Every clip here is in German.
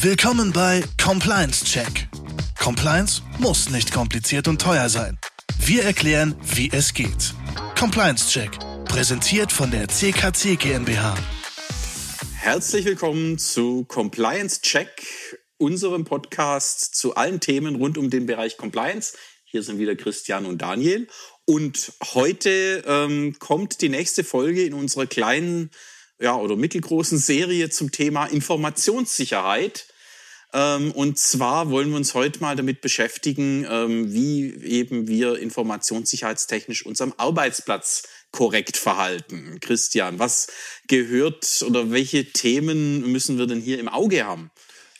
Willkommen bei Compliance Check. Compliance muss nicht kompliziert und teuer sein. Wir erklären, wie es geht. Compliance Check, präsentiert von der CKC GmbH. Herzlich willkommen zu Compliance Check, unserem Podcast zu allen Themen rund um den Bereich Compliance. Hier sind wieder Christian und Daniel. Und heute ähm, kommt die nächste Folge in unserer kleinen ja, oder mittelgroßen Serie zum Thema Informationssicherheit. Ähm, und zwar wollen wir uns heute mal damit beschäftigen, ähm, wie eben wir informationssicherheitstechnisch unserem Arbeitsplatz korrekt verhalten. Christian, was gehört oder welche Themen müssen wir denn hier im Auge haben?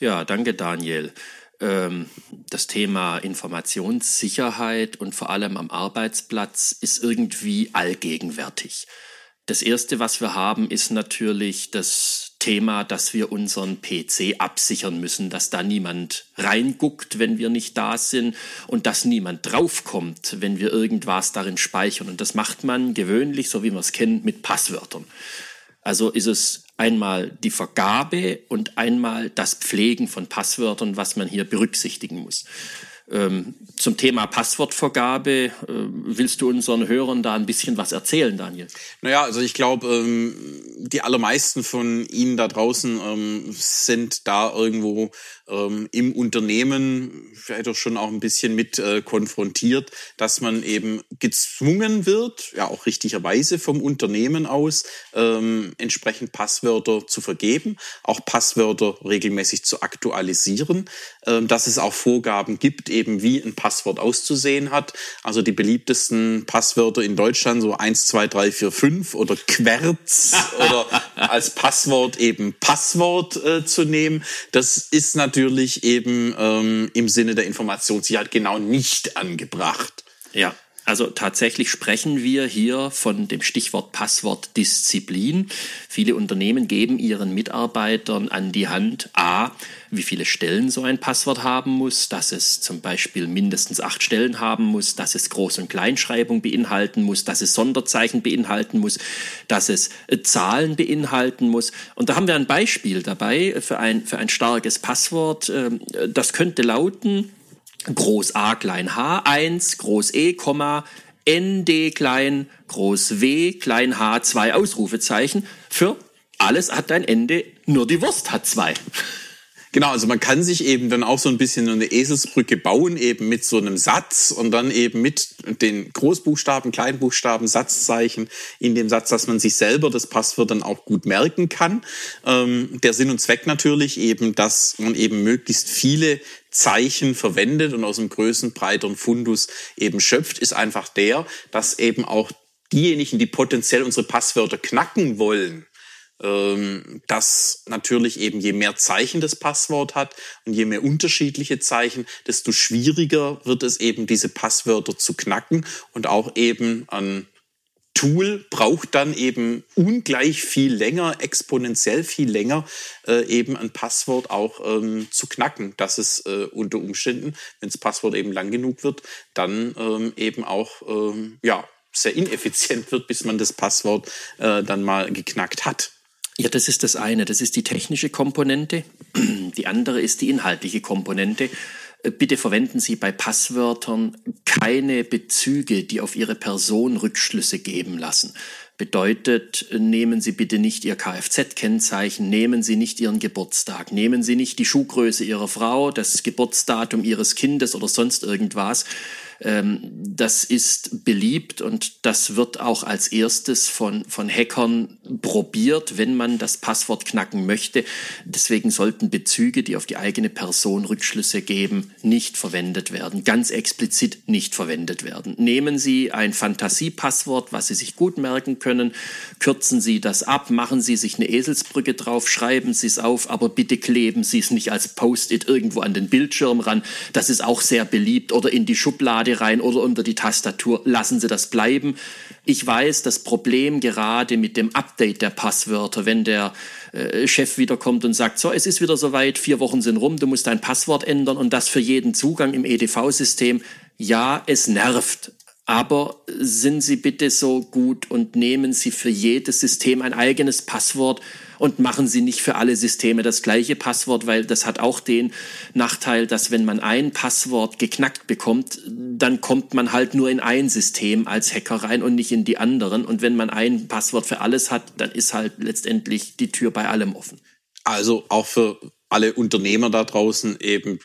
Ja, danke Daniel. Ähm, das Thema Informationssicherheit und vor allem am Arbeitsplatz ist irgendwie allgegenwärtig. Das Erste, was wir haben, ist natürlich das Thema, dass wir unseren PC absichern müssen, dass da niemand reinguckt, wenn wir nicht da sind und dass niemand draufkommt, wenn wir irgendwas darin speichern. Und das macht man gewöhnlich, so wie man es kennt, mit Passwörtern. Also ist es einmal die Vergabe und einmal das Pflegen von Passwörtern, was man hier berücksichtigen muss. Ähm, zum Thema Passwortvergabe, äh, willst du unseren Hörern da ein bisschen was erzählen, Daniel? Naja, also ich glaube, ähm, die allermeisten von Ihnen da draußen ähm, sind da irgendwo ähm, im Unternehmen vielleicht auch schon auch ein bisschen mit äh, konfrontiert, dass man eben gezwungen wird, ja auch richtigerweise vom Unternehmen aus, ähm, entsprechend Passwörter zu vergeben, auch Passwörter regelmäßig zu aktualisieren, ähm, dass es auch Vorgaben gibt, eben wie ein Passwort auszusehen hat. Also die beliebtesten Passwörter in Deutschland, so 1, 2, 3, 4, 5 oder Querz oder als Passwort eben Passwort äh, zu nehmen. Das ist natürlich eben ähm, im Sinne der Informationssicherheit genau nicht angebracht. Ja, also tatsächlich sprechen wir hier von dem Stichwort Passwortdisziplin. Viele Unternehmen geben ihren Mitarbeitern an die Hand, a, wie viele Stellen so ein Passwort haben muss, dass es zum Beispiel mindestens acht Stellen haben muss, dass es Groß- und Kleinschreibung beinhalten muss, dass es Sonderzeichen beinhalten muss, dass es äh, Zahlen beinhalten muss. Und da haben wir ein Beispiel dabei für ein, für ein starkes Passwort. Ähm, das könnte lauten, Groß A klein h 1, Groß E, ND klein, Groß W, klein h, zwei Ausrufezeichen. Für alles hat ein Ende, nur die Wurst hat zwei. Genau, also man kann sich eben dann auch so ein bisschen eine Eselsbrücke bauen, eben mit so einem Satz und dann eben mit den Großbuchstaben, Kleinbuchstaben, Satzzeichen in dem Satz, dass man sich selber das Passwort dann auch gut merken kann. Ähm, der Sinn und Zweck natürlich eben, dass man eben möglichst viele Zeichen verwendet und aus dem größten, breiteren Fundus eben schöpft, ist einfach der, dass eben auch diejenigen, die potenziell unsere Passwörter knacken wollen, ähm, dass natürlich eben je mehr Zeichen das Passwort hat und je mehr unterschiedliche Zeichen, desto schwieriger wird es eben, diese Passwörter zu knacken und auch eben ein Tool braucht dann eben ungleich viel länger, exponentiell viel länger, äh, eben ein Passwort auch ähm, zu knacken, dass es äh, unter Umständen, wenn das Passwort eben lang genug wird, dann ähm, eben auch ähm, ja sehr ineffizient wird, bis man das Passwort äh, dann mal geknackt hat. Ja, das ist das eine. Das ist die technische Komponente. Die andere ist die inhaltliche Komponente. Äh, bitte verwenden Sie bei Passwörtern keine Bezüge, die auf Ihre Person Rückschlüsse geben lassen. Bedeutet, nehmen Sie bitte nicht Ihr Kfz-Kennzeichen, nehmen Sie nicht Ihren Geburtstag, nehmen Sie nicht die Schuhgröße Ihrer Frau, das Geburtsdatum Ihres Kindes oder sonst irgendwas, das ist beliebt und das wird auch als erstes von, von Hackern probiert, wenn man das Passwort knacken möchte. Deswegen sollten Bezüge, die auf die eigene Person Rückschlüsse geben, nicht verwendet werden. Ganz explizit nicht verwendet werden. Nehmen Sie ein Fantasiepasswort, was Sie sich gut merken können, kürzen Sie das ab, machen Sie sich eine Eselsbrücke drauf, schreiben Sie es auf, aber bitte kleben Sie es nicht als Post-it irgendwo an den Bildschirm ran. Das ist auch sehr beliebt oder in die Schublade Schublade rein oder unter die Tastatur. Lassen Sie das bleiben. Ich weiß, das Problem gerade mit dem Update der Passwörter, wenn der äh, Chef wiederkommt und sagt, so, es ist wieder soweit, vier Wochen sind rum, du musst dein Passwort ändern und das für jeden Zugang im EDV-System. Ja, es nervt. Aber sind Sie bitte so gut und nehmen Sie für jedes System ein eigenes Passwort Und machen Sie nicht für alle Systeme das gleiche Passwort, weil das hat auch den Nachteil, dass wenn man ein Passwort geknackt bekommt, dann kommt man halt nur in ein System als Hacker rein und nicht in die anderen. Und wenn man ein Passwort für alles hat, dann ist halt letztendlich die Tür bei allem offen. Also auch für alle Unternehmer da draußen eben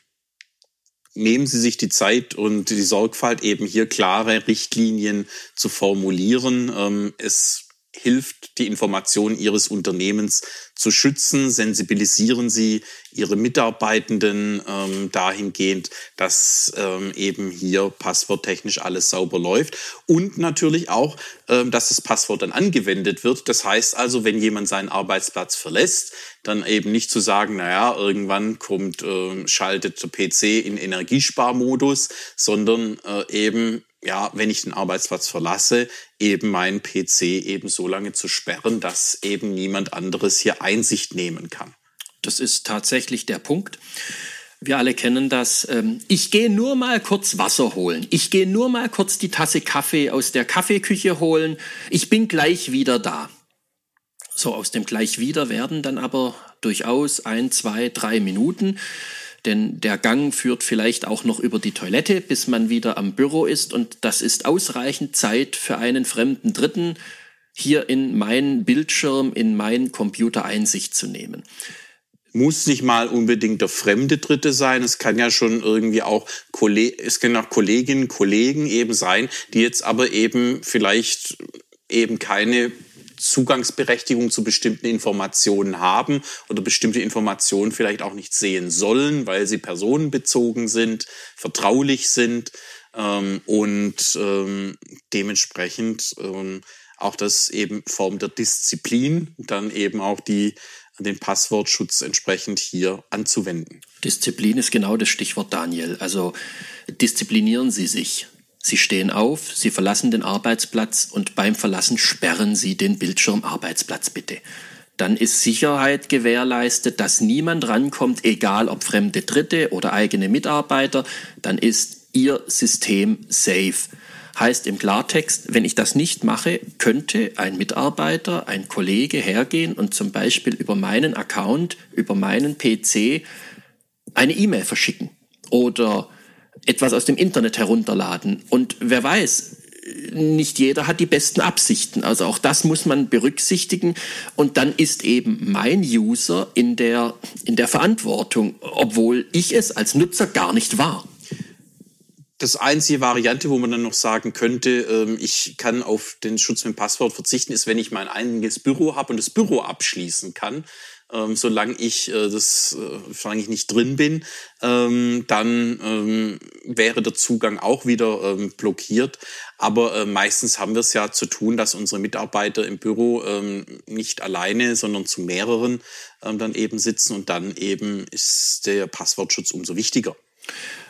nehmen Sie sich die Zeit und die Sorgfalt, eben hier klare Richtlinien zu formulieren. Ähm, es hilft, die Informationen Ihres Unternehmens zu schützen, sensibilisieren Sie Ihre Mitarbeitenden ähm, dahingehend, dass ähm, eben hier passworttechnisch alles sauber läuft und natürlich auch, ähm, dass das Passwort dann angewendet wird. Das heißt also, wenn jemand seinen Arbeitsplatz verlässt, dann eben nicht zu sagen, naja, irgendwann kommt, äh, schaltet der PC in Energiesparmodus, sondern äh, eben ja, wenn ich den Arbeitsplatz verlasse, eben meinen PC eben so lange zu sperren, dass eben niemand anderes hier Einsicht nehmen kann. Das ist tatsächlich der Punkt. Wir alle kennen das. Ähm, ich gehe nur mal kurz Wasser holen. Ich gehe nur mal kurz die Tasse Kaffee aus der Kaffeeküche holen. Ich bin gleich wieder da. So aus dem gleich wieder werden dann aber durchaus ein, zwei, drei Minuten. Denn der Gang führt vielleicht auch noch über die Toilette, bis man wieder am Büro ist. Und das ist ausreichend Zeit für einen fremden Dritten, hier in meinen Bildschirm, in meinen Computer Einsicht zu nehmen muss nicht mal unbedingt der fremde Dritte sein. Es kann ja schon irgendwie auch es können auch Kolleginnen, Kollegen eben sein, die jetzt aber eben vielleicht eben keine Zugangsberechtigung zu bestimmten Informationen haben oder bestimmte Informationen vielleicht auch nicht sehen sollen, weil sie personenbezogen sind, vertraulich sind ähm, und ähm, dementsprechend ähm, auch das eben Form der Disziplin, dann eben auch die den Passwortschutz entsprechend hier anzuwenden. Disziplin ist genau das Stichwort, Daniel. Also disziplinieren Sie sich. Sie stehen auf, Sie verlassen den Arbeitsplatz und beim Verlassen sperren Sie den Bildschirm Arbeitsplatz bitte. Dann ist Sicherheit gewährleistet, dass niemand rankommt, egal ob fremde Dritte oder eigene Mitarbeiter. Dann ist Ihr System safe. Heißt im Klartext, wenn ich das nicht mache, könnte ein Mitarbeiter, ein Kollege hergehen und zum Beispiel über meinen Account, über meinen PC eine E-Mail verschicken oder etwas aus dem Internet herunterladen. Und wer weiß, nicht jeder hat die besten Absichten. Also auch das muss man berücksichtigen. Und dann ist eben mein User in der, in der Verantwortung, obwohl ich es als Nutzer gar nicht war. Das einzige Variante, wo man dann noch sagen könnte, ähm, ich kann auf den Schutz mit Passwort verzichten, ist, wenn ich mein eigenes Büro habe und das Büro abschließen kann ähm, solange ich äh, das, äh, solange ich nicht drin bin, ähm, dann ähm, wäre der Zugang auch wieder ähm, blockiert. Aber äh, meistens haben wir es ja zu tun, dass unsere Mitarbeiter im Büro ähm, nicht alleine, sondern zu mehreren ähm, dann eben sitzen und dann eben ist der Passwortschutz umso wichtiger.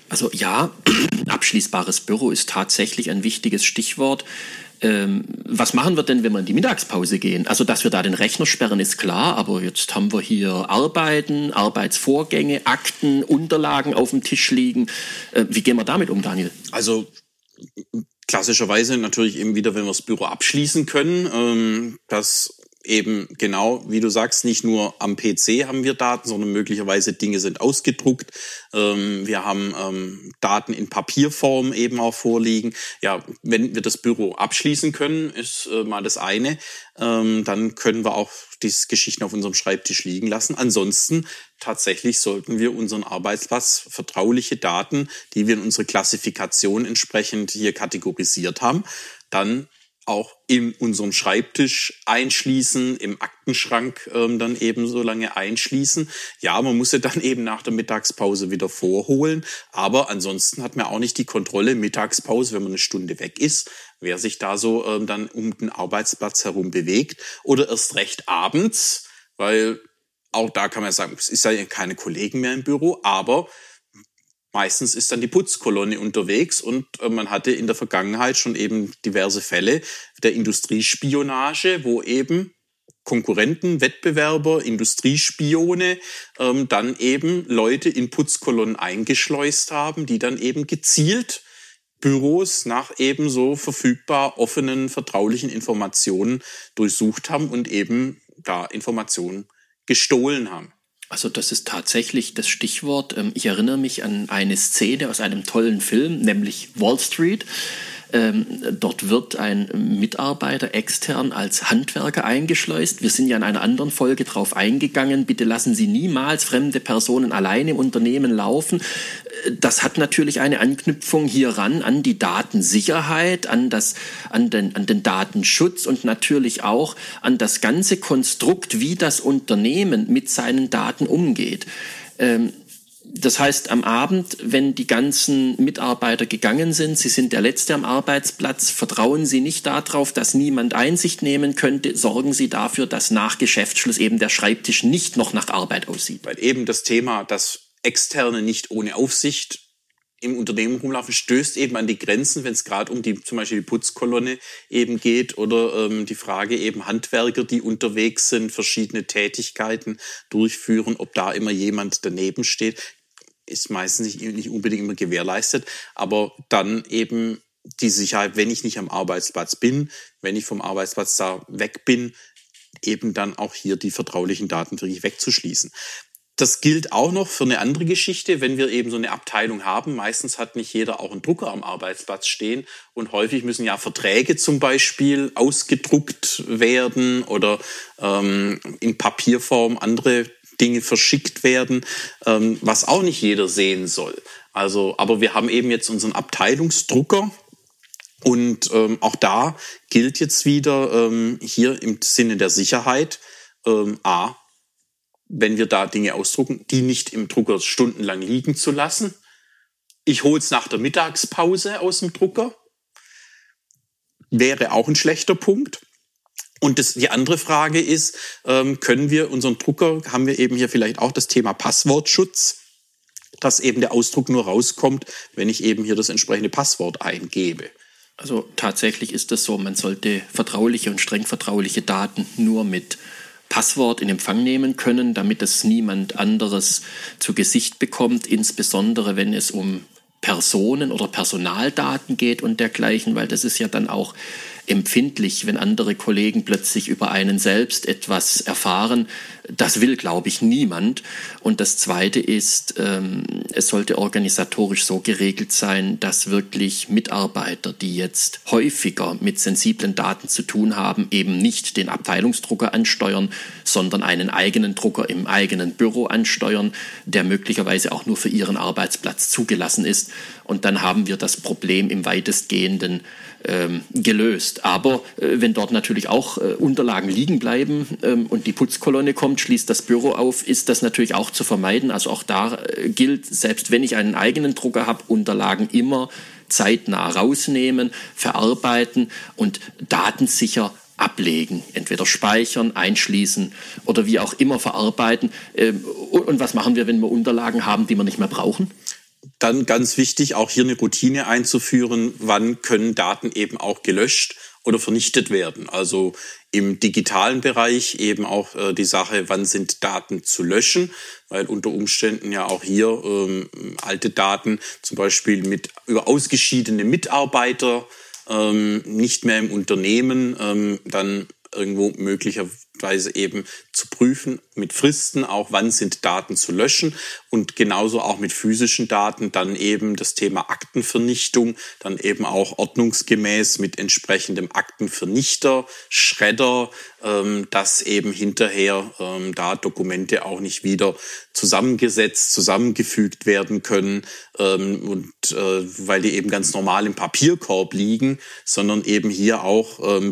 Also ja, abschließbares Büro ist tatsächlich ein wichtiges Stichwort ähm, was machen wir denn, wenn wir in die Mittagspause gehen? Also, dass wir da den Rechner sperren, ist klar, aber jetzt haben wir hier Arbeiten, Arbeitsvorgänge, Akten, Unterlagen auf dem Tisch liegen. Äh, wie gehen wir damit um, Daniel? Also, klassischerweise natürlich eben wieder, wenn wir das Büro abschließen können, ähm, dass eben genau, wie du sagst, nicht nur am PC haben wir Daten, sondern möglicherweise Dinge sind ausgedruckt. Ähm, wir haben ähm, Daten in Papierform eben auch vorliegen. Ja, wenn wir das Büro abschließen können, ist äh, mal das eine. Ähm, dann können wir auch diese Geschichten auf unserem Schreibtisch liegen lassen. Ansonsten tatsächlich sollten wir unseren Arbeitsplatz vertrauliche Daten, die wir in unsere Klassifikation entsprechend hier kategorisiert haben, dann auch in unserem Schreibtisch einschließen, im Aktenschrank ähm, dann eben so lange einschließen. Ja, man muss ja dann eben nach der Mittagspause wieder vorholen, aber ansonsten hat man auch nicht die Kontrolle Mittagspause, wenn man eine Stunde weg ist, wer sich da so ähm, dann um den Arbeitsplatz herum bewegt oder erst recht abends, weil auch da kann man sagen, es ist ja keine Kollegen mehr im Büro, aber Meistens ist dann die Putzkolonne unterwegs und äh, man hatte in der Vergangenheit schon eben diverse Fälle der Industriespionage, wo eben Konkurrenten, Wettbewerber, Industriespione ähm, dann eben Leute in Putzkolonnen eingeschleust haben, die dann eben gezielt Büros nach ebenso verfügbar offenen, vertraulichen Informationen durchsucht haben und eben da Informationen gestohlen haben. Also das ist tatsächlich das Stichwort. Ähm, ich erinnere mich an eine Szene aus einem tollen Film, nämlich Wall Street. Ähm, dort wird ein Mitarbeiter extern als Handwerker eingeschleust. Wir sind ja in einer anderen Folge darauf eingegangen. Bitte lassen Sie niemals fremde Personen alleine im Unternehmen laufen. Das hat natürlich eine Anknüpfung hieran an die Datensicherheit, an, das, an, den, an den Datenschutz und natürlich auch an das ganze Konstrukt, wie das Unternehmen mit seinen Daten umgeht. Ähm, das heißt, am Abend, wenn die ganzen Mitarbeiter gegangen sind, Sie sind der Letzte am Arbeitsplatz, vertrauen Sie nicht darauf, dass niemand Einsicht nehmen könnte, sorgen Sie dafür, dass nach Geschäftsschluss eben der Schreibtisch nicht noch nach Arbeit aussieht. Weil eben das Thema, dass Externe nicht ohne Aufsicht im Unternehmen rumlaufen, stößt eben an die Grenzen, wenn es gerade um die zum Beispiel die Putzkolonne eben geht oder ähm, die Frage eben Handwerker, die unterwegs sind, verschiedene Tätigkeiten durchführen, ob da immer jemand daneben steht, ist meistens nicht, nicht unbedingt immer gewährleistet, aber dann eben die Sicherheit, wenn ich nicht am Arbeitsplatz bin, wenn ich vom Arbeitsplatz da weg bin, eben dann auch hier die vertraulichen Daten wirklich wegzuschließen. Das gilt auch noch für eine andere Geschichte, wenn wir eben so eine Abteilung haben. Meistens hat nicht jeder auch einen Drucker am Arbeitsplatz stehen und häufig müssen ja Verträge zum Beispiel ausgedruckt werden oder ähm, in Papierform andere Dinge verschickt werden, ähm, was auch nicht jeder sehen soll. Also, aber wir haben eben jetzt unseren Abteilungsdrucker, und ähm, auch da gilt jetzt wieder ähm, hier im Sinne der Sicherheit, ähm, a, wenn wir da Dinge ausdrucken, die nicht im Drucker stundenlang liegen zu lassen. Ich hole es nach der Mittagspause aus dem Drucker. Wäre auch ein schlechter Punkt. Und das, die andere Frage ist, ähm, können wir unseren Drucker, haben wir eben hier vielleicht auch das Thema Passwortschutz, dass eben der Ausdruck nur rauskommt, wenn ich eben hier das entsprechende Passwort eingebe. Also tatsächlich ist es so, man sollte vertrauliche und streng vertrauliche Daten nur mit Passwort in Empfang nehmen können, damit es niemand anderes zu Gesicht bekommt, insbesondere wenn es um Personen oder Personaldaten geht und dergleichen, weil das ist ja dann auch empfindlich, wenn andere Kollegen plötzlich über einen selbst etwas erfahren. Das will, glaube ich, niemand. Und das Zweite ist, ähm, es sollte organisatorisch so geregelt sein, dass wirklich Mitarbeiter, die jetzt häufiger mit sensiblen Daten zu tun haben, eben nicht den Abteilungsdrucker ansteuern, sondern einen eigenen Drucker im eigenen Büro ansteuern, der möglicherweise auch nur für ihren Arbeitsplatz zugelassen ist. Und dann haben wir das Problem im weitestgehenden ähm, gelöst. Aber äh, wenn dort natürlich auch äh, Unterlagen liegen bleiben ähm, und die Putzkolonne kommt, schließt das Büro auf, ist das natürlich auch zu vermeiden. Also auch da äh, gilt, selbst wenn ich einen eigenen Drucker habe, Unterlagen immer zeitnah rausnehmen, verarbeiten und datensicher ablegen, entweder speichern, einschließen oder wie auch immer verarbeiten. Ähm, und was machen wir, wenn wir Unterlagen haben, die wir nicht mehr brauchen? Dann ganz wichtig, auch hier eine Routine einzuführen, wann können Daten eben auch gelöscht oder vernichtet werden. Also im digitalen Bereich eben auch äh, die Sache, wann sind Daten zu löschen, weil unter Umständen ja auch hier ähm, alte Daten zum Beispiel mit über ausgeschiedene Mitarbeiter ähm, nicht mehr im Unternehmen ähm, dann irgendwo möglicherweise eben zu prüfen, mit Fristen auch, wann sind Daten zu löschen und genauso auch mit physischen Daten dann eben das Thema Aktenvernichtung, dann eben auch ordnungsgemäß mit entsprechendem Aktenvernichter, Schredder, ähm, dass eben hinterher ähm, da Dokumente auch nicht wieder zusammengesetzt, zusammengefügt werden können ähm, und äh, weil die eben ganz normal im Papierkorb liegen, sondern eben hier auch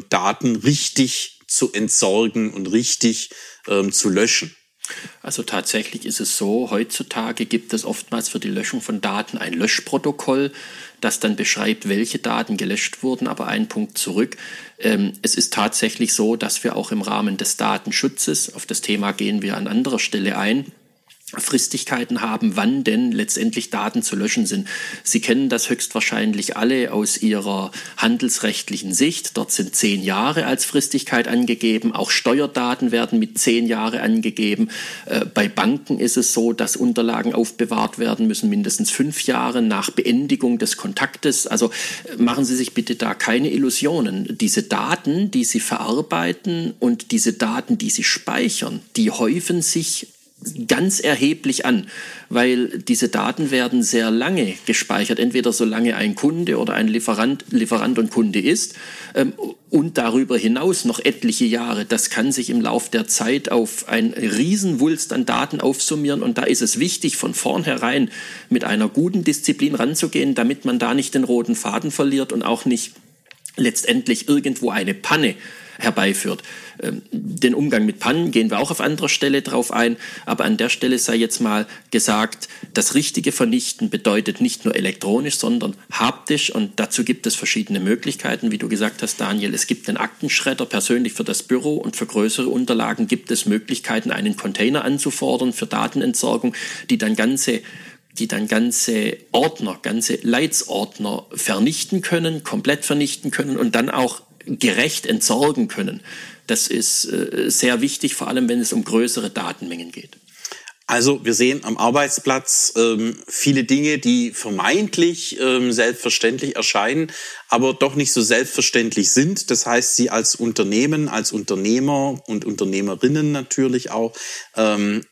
Daten richtig zu entsorgen und richtig ähm, zu löschen. Also tatsächlich ist es so, heutzutage gibt es oftmals für die Löschung von Daten ein Löschprotokoll, das dann beschreibt, welche Daten gelöscht wurden. Aber ein Punkt zurück. Ähm, es ist tatsächlich so, dass wir auch im Rahmen des Datenschutzes, auf das Thema gehen wir an anderer Stelle ein, Fristigkeiten haben, wann denn letztendlich Daten zu löschen sind. Sie kennen das höchstwahrscheinlich alle aus Ihrer handelsrechtlichen Sicht. Dort sind zehn Jahre als Fristigkeit angegeben. Auch Steuerdaten werden mit zehn Jahre angegeben. Äh, bei Banken ist es so, dass Unterlagen aufbewahrt werden müssen, mindestens fünf Jahre nach Beendigung des Kontaktes. Also äh, machen Sie sich bitte da keine Illusionen. Diese Daten, die Sie verarbeiten und diese Daten, die Sie speichern, die häufen sich ganz erheblich an, weil diese Daten werden sehr lange gespeichert, entweder solange ein Kunde oder ein Lieferant, Lieferant und Kunde ist ähm, und darüber hinaus noch etliche Jahre. Das kann sich im Lauf der Zeit auf ein Riesenwulst an Daten aufsummieren und da ist es wichtig, von vornherein mit einer guten Disziplin ranzugehen, damit man da nicht den roten Faden verliert und auch nicht letztendlich irgendwo eine Panne herbeiführt. Ähm, den Umgang mit Pannen gehen wir auch auf anderer Stelle drauf ein, aber an der Stelle sei jetzt mal gesagt, das richtige Vernichten bedeutet nicht nur elektronisch, sondern haptisch und dazu gibt es verschiedene Möglichkeiten, wie du gesagt hast, Daniel. Es gibt den Aktenschredder persönlich für das Büro und für größere Unterlagen gibt es Möglichkeiten, einen Container anzufordern für Datenentsorgung, die dann ganze die dann ganze Ordner, ganze Leitsordner vernichten können, komplett vernichten können und dann auch gerecht entsorgen können. Das ist äh, sehr wichtig, vor allem wenn es um größere Datenmengen geht. Also wir sehen am Arbeitsplatz ähm, viele Dinge, die vermeintlich ähm, selbstverständlich erscheinen, aber doch nicht so selbstverständlich sind. Das heißt, Sie als Unternehmen, als Unternehmer und Unternehmerinnen natürlich auch, ähm,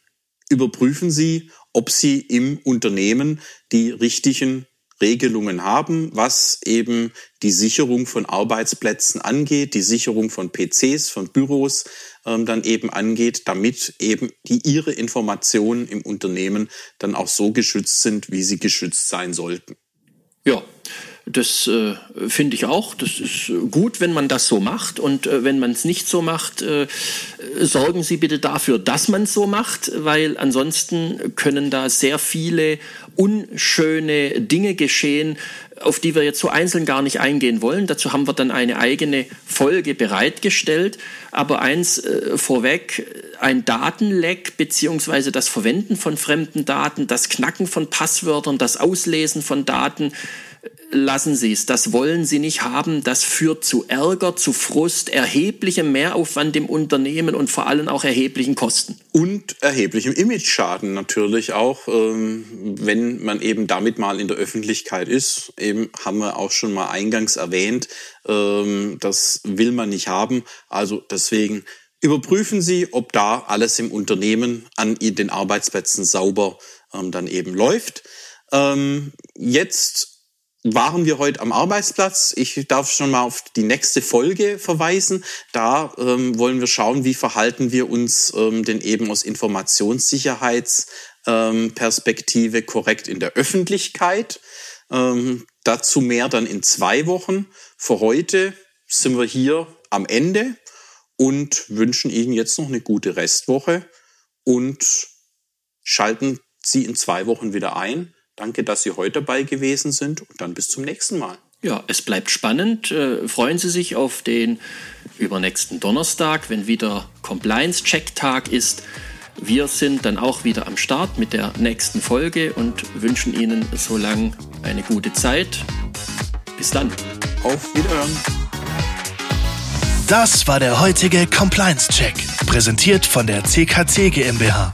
überprüfen Sie, ob Sie im Unternehmen die richtigen Regelungen haben, was eben die Sicherung von Arbeitsplätzen angeht, die Sicherung von PCs, von Büros ähm, dann eben angeht, damit eben die ihre Informationen im Unternehmen dann auch so geschützt sind, wie sie geschützt sein sollten. Ja, das äh, finde ich auch. Das ist gut, wenn man das so macht. Und äh, wenn man es nicht so macht, äh, sorgen Sie bitte dafür, dass man es so macht, weil ansonsten können da sehr viele unschöne Dinge geschehen, auf die wir jetzt so einzeln gar nicht eingehen wollen. Dazu haben wir dann eine eigene Folge bereitgestellt. Aber eins äh, vorweg, ein Datenleck beziehungsweise das Verwenden von fremden Daten, das Knacken von Passwörtern, das Auslesen von Daten, lassen Sie es. Das wollen Sie nicht haben. Das führt zu Ärger, zu Frust, erheblichem Mehraufwand im Unternehmen und vor allem auch erheblichen Kosten. Und erheblichem Imageschaden natürlich auch, ähm, wenn man eben damit mal in der Öffentlichkeit ist. Eben haben wir auch schon mal eingangs erwähnt, ähm, das will man nicht haben. Also deswegen überprüfen Sie, ob da alles im Unternehmen an den Arbeitsplätzen sauber ähm, dann eben läuft. Jetzt waren wir heute am Arbeitsplatz. Ich darf schon mal auf die nächste Folge verweisen. Da ähm, wollen wir schauen, wie verhalten wir uns ähm, denn eben aus Informationssicherheitsperspektive ähm, korrekt in der Öffentlichkeit. Ähm, dazu mehr dann in zwei Wochen. Für heute sind wir hier am Ende und wünschen Ihnen jetzt noch eine gute Restwoche und schalten Sie in zwei Wochen wieder ein Danke, dass Sie heute dabei gewesen sind und dann bis zum nächsten Mal. Ja, es bleibt spannend. Äh, freuen Sie sich auf den übernächsten Donnerstag, wenn wieder Compliance-Check-Tag ist. Wir sind dann auch wieder am Start mit der nächsten Folge und wünschen Ihnen so lang eine gute Zeit. Bis dann. Auf Wiederhören. Das war der heutige Compliance-Check, präsentiert von der CKC GmbH.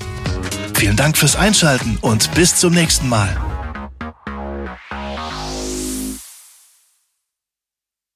Vielen Dank fürs Einschalten und bis zum nächsten Mal.